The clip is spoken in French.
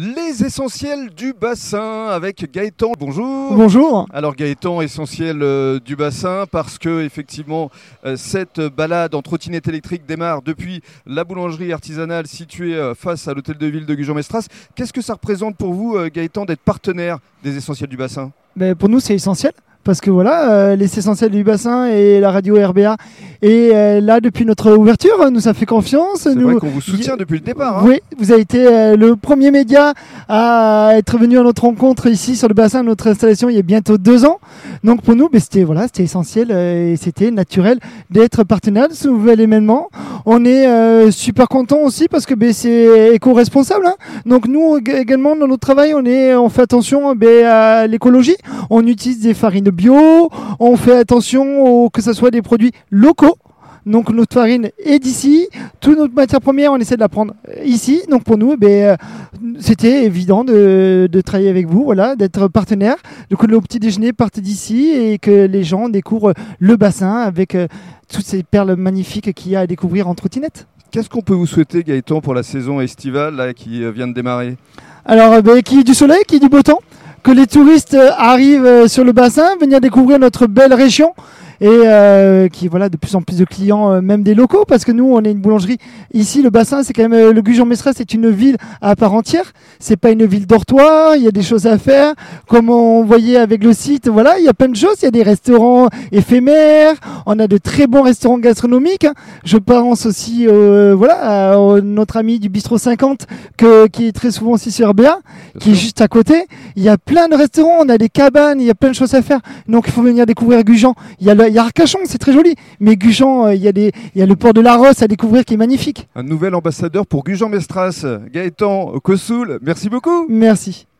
Les essentiels du bassin avec Gaëtan. Bonjour. Bonjour. Alors Gaëtan, essentiel euh, du bassin parce que effectivement euh, cette balade en trottinette électrique démarre depuis la boulangerie artisanale située euh, face à l'hôtel de ville de Gujan-Mestras. Qu'est-ce que ça représente pour vous Gaëtan d'être partenaire des essentiels du bassin? Mais Pour nous c'est essentiel parce que voilà, euh, les essentiels du bassin et la radio RBA. Et euh, là, depuis notre ouverture, nous a fait confiance. C'est nous, vrai qu'on vous soutient depuis le départ. Hein. Oui, vous avez été euh, le premier média à être venu à notre rencontre ici sur le bassin, notre installation, il y a bientôt deux ans. Donc pour nous, ben, c'était voilà, c'était essentiel et c'était naturel d'être partenaire de ce nouvel événement. On est super content aussi parce que ben, c'est éco-responsable. Hein. Donc nous également dans notre travail, on est, on fait attention ben, à l'écologie. On utilise des farines bio, on fait attention au, que ce soit des produits locaux. Donc notre farine est d'ici, toute notre matière première, on essaie de la prendre ici. Donc pour nous, eh ben, euh, c'était évident de, travailler avec vous, voilà, d'être partenaire. que nos petits déjeuners partent d'ici et que les gens découvrent le bassin avec euh, toutes ces perles magnifiques qu'il y a à découvrir en trottinette. Qu'est-ce qu'on peut vous souhaiter, Gaëtan, pour la saison estivale qui euh, vient de démarrer? Alors, ben, qui du soleil, qui du beau temps que les touristes arrivent euh, sur le bassin, venir découvrir notre belle région et euh, qui voilà de plus en plus de clients, euh, même des locaux, parce que nous on est une boulangerie. Ici le bassin, c'est quand même euh, le Gujan-Mestras, c'est une ville à part entière. C'est pas une ville dortoir. Il y a des choses à faire, comme on voyait avec le site. Voilà, il y a plein de choses. Il y a des restaurants éphémères. On a de très bons restaurants gastronomiques. Je pense aussi, voilà, à, notre ami du bistrot 50 que, qui est très souvent aussi sur RBA, qui est juste à côté. Il y a plein de restaurants. On a des cabanes. Il y a plein de choses à faire. Donc il faut venir découvrir Gujan. Il y a le il y a Arcachon, c'est très joli. Mais Gujan, euh, il y, a des, il y a le port de la Rosse à découvrir qui est magnifique. Un nouvel ambassadeur pour Gujan Mestras, Gaëtan Kossoul. Merci beaucoup. Merci.